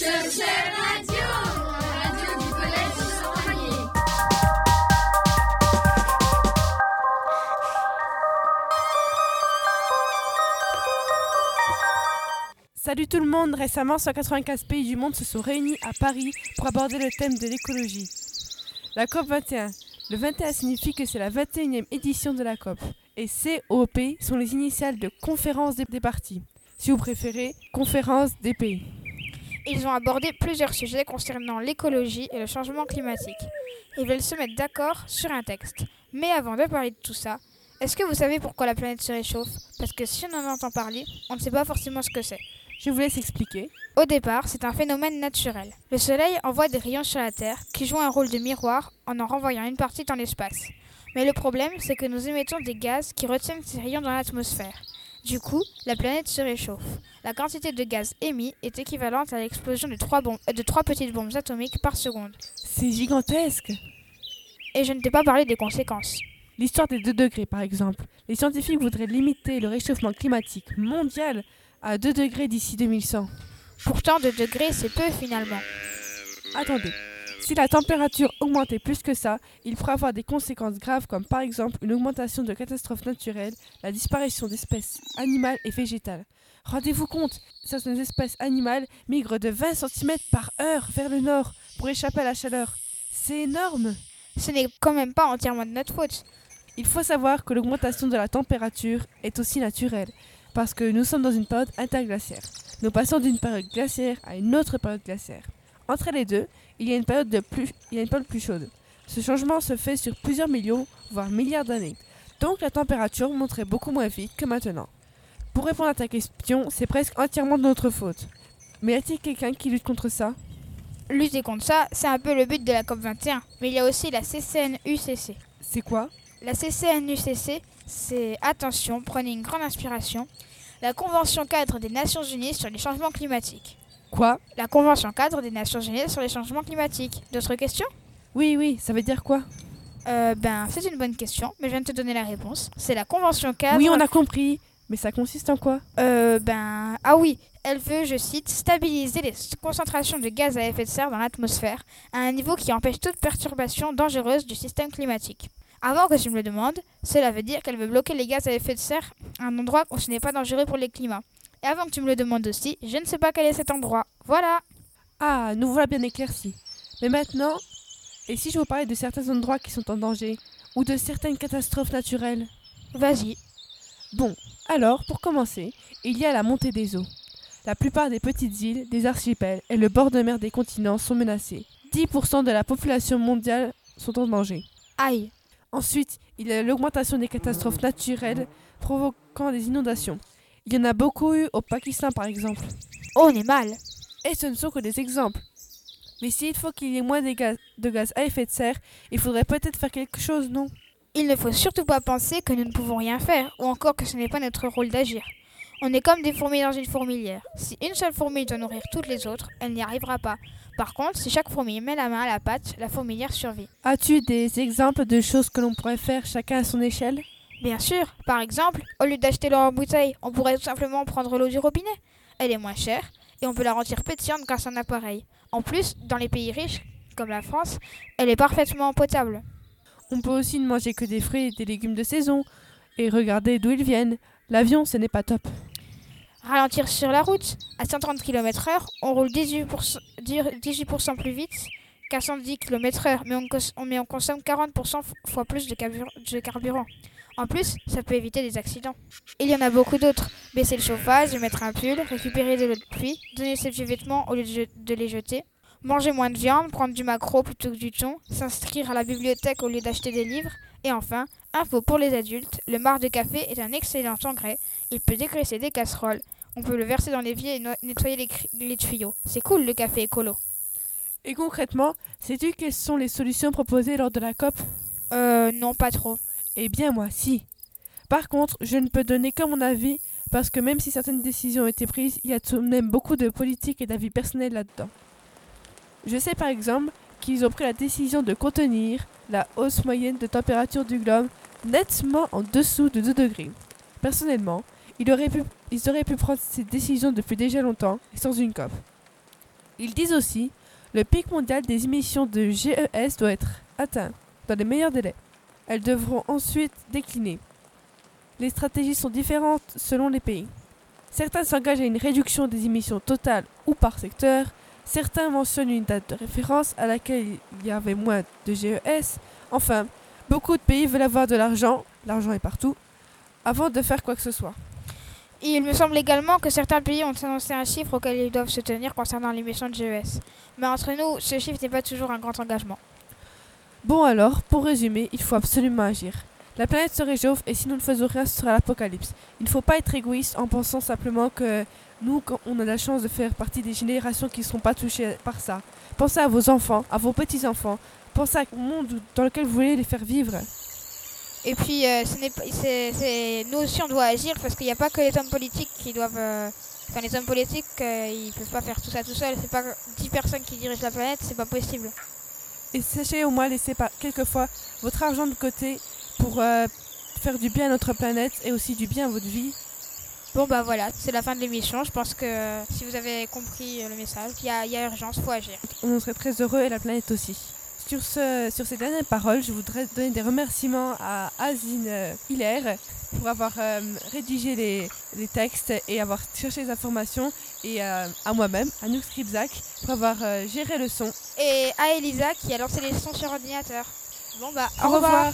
Salut tout le monde, récemment 195 pays du monde se sont réunis à Paris pour aborder le thème de l'écologie. La COP 21. Le 21 signifie que c'est la 21e édition de la COP. Et COP sont les initiales de conférence des, des parties. Si vous préférez, conférence des pays. Ils ont abordé plusieurs sujets concernant l'écologie et le changement climatique. Ils veulent se mettre d'accord sur un texte. Mais avant de parler de tout ça, est-ce que vous savez pourquoi la planète se réchauffe? Parce que si on en entend parler, on ne sait pas forcément ce que c'est. Je vous laisse expliquer. Au départ, c'est un phénomène naturel. Le Soleil envoie des rayons sur la Terre qui jouent un rôle de miroir en en renvoyant une partie dans l'espace. Mais le problème, c'est que nous émettons des gaz qui retiennent ces rayons dans l'atmosphère. Du coup, la planète se réchauffe. La quantité de gaz émis est équivalente à l'explosion de trois, bombes- euh, de trois petites bombes atomiques par seconde. C'est gigantesque. Et je ne t'ai pas parlé des conséquences. L'histoire des 2 degrés, par exemple. Les scientifiques voudraient limiter le réchauffement climatique mondial à 2 degrés d'ici 2100. Pourtant, 2 degrés, c'est peu finalement. Attendez, si la température augmentait plus que ça, il pourrait avoir des conséquences graves comme par exemple une augmentation de catastrophes naturelles, la disparition d'espèces animales et végétales. Rendez-vous compte, certaines espèces animales migrent de 20 cm par heure vers le nord pour échapper à la chaleur. C'est énorme Ce n'est quand même pas entièrement de notre faute. Il faut savoir que l'augmentation de la température est aussi naturelle, parce que nous sommes dans une période interglaciaire. Nous passons d'une période glaciaire à une autre période glaciaire. Entre les deux, il y a une période, de plus, il y a une période plus chaude. Ce changement se fait sur plusieurs millions, voire milliards d'années. Donc la température monterait beaucoup moins vite que maintenant. Pour répondre à ta question, c'est presque entièrement de notre faute. Mais y a-t-il quelqu'un qui lutte contre ça? Lutter contre ça, c'est un peu le but de la COP21. Mais il y a aussi la CCNUCC. C'est quoi? La CCNUCC, c'est, attention, prenez une grande inspiration, la Convention cadre des Nations Unies sur les changements climatiques. Quoi La Convention cadre des Nations Unies sur les changements climatiques. D'autres questions Oui, oui, ça veut dire quoi euh, Ben, c'est une bonne question, mais je viens de te donner la réponse. C'est la Convention cadre. Oui, on a compris. Mais ça consiste en quoi Euh, ben, ah oui, elle veut, je cite, stabiliser les concentrations de gaz à effet de serre dans l'atmosphère à un niveau qui empêche toute perturbation dangereuse du système climatique. Avant que tu me le demandes, cela veut dire qu'elle veut bloquer les gaz à effet de serre à un endroit où ce n'est pas dangereux pour les climats. Et avant que tu me le demandes aussi, je ne sais pas quel est cet endroit. Voilà. Ah, nous voilà bien éclaircis. Mais maintenant, et si je vous parlais de certains endroits qui sont en danger Ou de certaines catastrophes naturelles? Vas-y. Bon, alors, pour commencer, il y a la montée des eaux. La plupart des petites îles, des archipels et le bord de mer des continents sont menacés. 10% de la population mondiale sont en danger. Aïe. Ensuite, il y a l'augmentation des catastrophes naturelles provoquant des inondations. Il y en a beaucoup eu au Pakistan par exemple. Oh, on est mal. Et ce ne sont que des exemples. Mais s'il faut qu'il y ait moins de gaz, de gaz à effet de serre, il faudrait peut-être faire quelque chose, non? Il ne faut surtout pas penser que nous ne pouvons rien faire, ou encore que ce n'est pas notre rôle d'agir. On est comme des fourmis dans une fourmilière. Si une seule fourmi doit nourrir toutes les autres, elle n'y arrivera pas. Par contre, si chaque fourmi met la main à la pâte, la fourmilière survit. As-tu des exemples de choses que l'on pourrait faire chacun à son échelle? Bien sûr, par exemple, au lieu d'acheter l'eau en bouteille, on pourrait tout simplement prendre l'eau du robinet. Elle est moins chère et on peut la rendre pétillante grâce à un appareil. En plus, dans les pays riches, comme la France, elle est parfaitement potable. On peut aussi ne manger que des fruits et des légumes de saison et regarder d'où ils viennent. L'avion, ce n'est pas top. Ralentir sur la route. À 130 km/h, on roule 18%, 18% plus vite qu'à 110 km/h, mais on, mais on consomme 40% f- fois plus de carburant. En plus, ça peut éviter des accidents. Il y en a beaucoup d'autres. Baisser le chauffage, mettre un pull, récupérer de l'eau de pluie, donner ses vieux vêtements au lieu de, les jeter, manger moins de viande, prendre du maquereau plutôt que du thon, s'inscrire à la bibliothèque au lieu d'acheter des livres, et enfin, info pour les adultes, le marc de café est un excellent engrais, il peut dégraisser des casseroles, on peut le verser dans l'évier et no- nettoyer les, les tuyaux. C'est cool le café écolo. Et concrètement, sais-tu quelles sont les solutions proposées lors de la COP? Euh, non, pas trop. Eh bien moi, si. Par contre, je ne peux donner que mon avis parce que même si certaines décisions ont été prises, il y a tout de même beaucoup de politique et d'avis personnels là-dedans. Je sais par exemple qu'ils ont pris la décision de contenir la hausse moyenne de température du globe nettement en dessous de 2 degrés. Personnellement, ils auraient pu, ils auraient pu prendre ces décisions depuis déjà longtemps et sans une COP. Ils disent aussi le pic mondial des émissions de GES doit être atteint dans les meilleurs délais. Elles devront ensuite décliner. Les stratégies sont différentes selon les pays. Certains s'engagent à une réduction des émissions totales ou par secteur. Certains mentionnent une date de référence à laquelle il y avait moins de GES. Enfin, beaucoup de pays veulent avoir de l'argent, l'argent est partout, avant de faire quoi que ce soit. Il me semble également que certains pays ont annoncé un chiffre auquel ils doivent se tenir concernant l'émission de GES. Mais entre nous, ce chiffre n'est pas toujours un grand engagement. Bon alors, pour résumer, il faut absolument agir. La planète se réchauffe et si nous ne faisons rien, ce sera l'apocalypse. Il ne faut pas être égoïste en pensant simplement que nous, on a la chance de faire partie des générations qui ne seront pas touchées par ça. Pensez à vos enfants, à vos petits-enfants. Pensez au monde dans lequel vous voulez les faire vivre. Et puis, euh, ce n'est c'est- nous aussi, on doit agir parce qu'il n'y a pas que les hommes politiques qui doivent. euh, Enfin, les hommes politiques, euh, ils peuvent pas faire tout ça tout seuls. C'est pas 10 personnes qui dirigent la planète, c'est pas possible. Et sachez au moins laisser par quelquefois votre argent de côté pour euh, faire du bien à notre planète et aussi du bien à votre vie. Bon, bah voilà, c'est la fin de l'émission. Je pense que euh, si vous avez compris euh, le message, il y a, il y a urgence, faut agir. On en serait très heureux et la planète aussi. Sur, ce, sur ces dernières paroles, je voudrais donner des remerciements à Azine Hilaire pour avoir euh, rédigé les, les textes et avoir cherché les informations et euh, à moi-même, à Nook Skripzak, pour avoir euh, géré le son. Et à Elisa qui a lancé les sons sur ordinateur. Bon, bah, Au revoir.